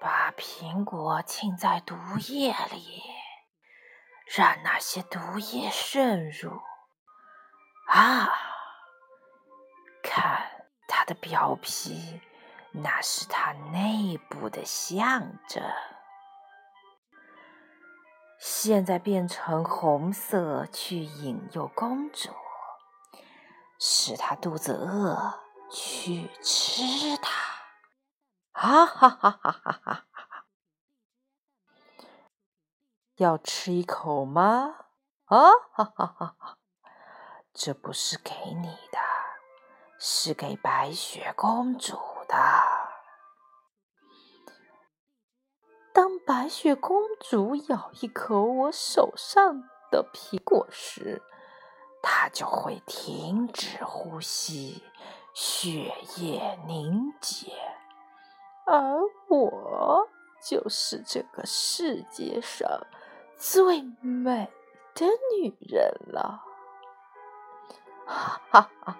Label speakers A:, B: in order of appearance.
A: 把苹果浸在毒液里，让那些毒液渗入。啊，看它的表皮，那是它内部的象征。现在变成红色去引诱公主，使她肚子饿，去吃它。哈哈哈哈哈哈！要吃一口吗？啊哈哈哈！这不是给你的，是给白雪公主的。当白雪公主咬一口我手上的苹果时，她就会停止呼吸，血液凝结。而我就是这个世界上最美的女人了，哈哈哈！